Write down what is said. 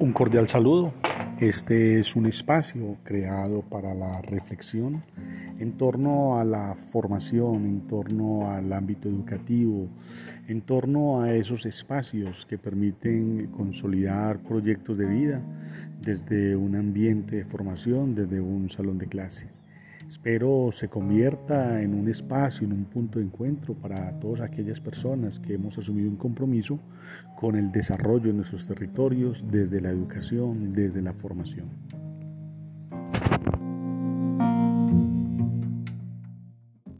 Un cordial saludo. Este es un espacio creado para la reflexión en torno a la formación, en torno al ámbito educativo, en torno a esos espacios que permiten consolidar proyectos de vida desde un ambiente de formación, desde un salón de clase. Espero se convierta en un espacio, en un punto de encuentro para todas aquellas personas que hemos asumido un compromiso con el desarrollo de nuestros territorios desde la educación, desde la formación.